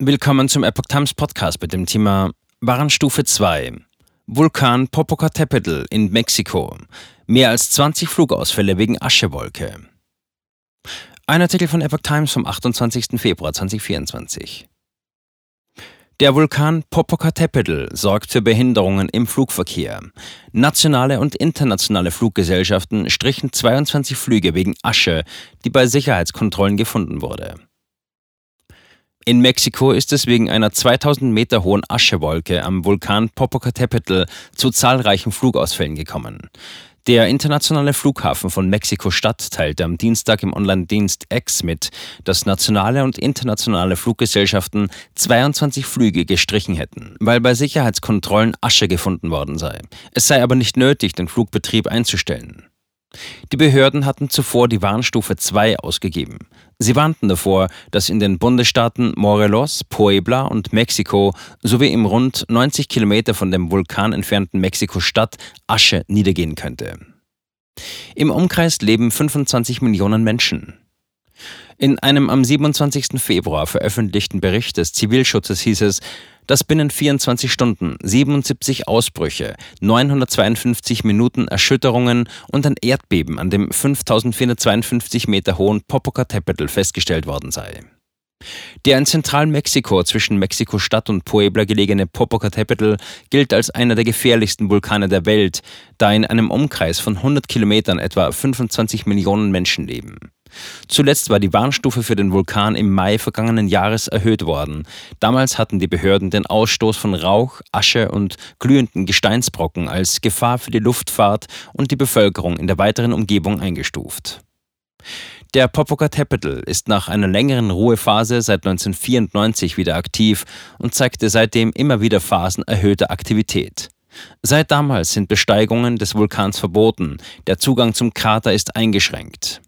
Willkommen zum Epoch Times Podcast mit dem Thema Warnstufe 2. Vulkan Popocatépetl in Mexiko. Mehr als 20 Flugausfälle wegen Aschewolke. Ein Artikel von Epoch Times vom 28. Februar 2024. Der Vulkan Popocatépetl sorgt für Behinderungen im Flugverkehr. Nationale und internationale Fluggesellschaften strichen 22 Flüge wegen Asche, die bei Sicherheitskontrollen gefunden wurde. In Mexiko ist es wegen einer 2000 Meter hohen Aschewolke am Vulkan Popocatépetl zu zahlreichen Flugausfällen gekommen. Der internationale Flughafen von Mexiko-Stadt teilte am Dienstag im Online-Dienst X mit, dass nationale und internationale Fluggesellschaften 22 Flüge gestrichen hätten, weil bei Sicherheitskontrollen Asche gefunden worden sei. Es sei aber nicht nötig, den Flugbetrieb einzustellen. Die Behörden hatten zuvor die Warnstufe 2 ausgegeben. Sie warnten davor, dass in den Bundesstaaten Morelos, Puebla und Mexiko sowie im rund 90 Kilometer von dem Vulkan entfernten Mexiko-Stadt Asche niedergehen könnte. Im Umkreis leben 25 Millionen Menschen. In einem am 27. Februar veröffentlichten Bericht des Zivilschutzes hieß es, dass binnen 24 Stunden 77 Ausbrüche, 952 Minuten Erschütterungen und ein Erdbeben an dem 5452 Meter hohen Popocatépetl festgestellt worden sei. Der in Zentralmexiko zwischen Mexiko-Stadt und Puebla gelegene Popocatépetl gilt als einer der gefährlichsten Vulkane der Welt, da in einem Umkreis von 100 Kilometern etwa 25 Millionen Menschen leben. Zuletzt war die Warnstufe für den Vulkan im Mai vergangenen Jahres erhöht worden. Damals hatten die Behörden den Ausstoß von Rauch, Asche und glühenden Gesteinsbrocken als Gefahr für die Luftfahrt und die Bevölkerung in der weiteren Umgebung eingestuft. Der Popocatépetl ist nach einer längeren Ruhephase seit 1994 wieder aktiv und zeigte seitdem immer wieder Phasen erhöhter Aktivität. Seit damals sind Besteigungen des Vulkans verboten, der Zugang zum Krater ist eingeschränkt.